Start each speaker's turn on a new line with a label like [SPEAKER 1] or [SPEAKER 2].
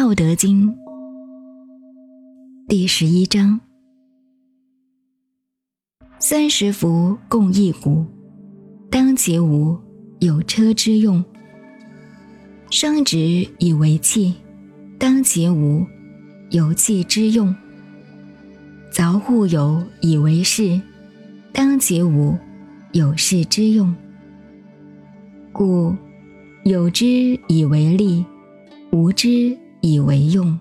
[SPEAKER 1] 道德经》第十一章：三十辐共一毂，当其无，有车之用；商直以为器，当其无，有器之用；凿户有以为室，当其无，有室之用。故有之以为利，无之以为用。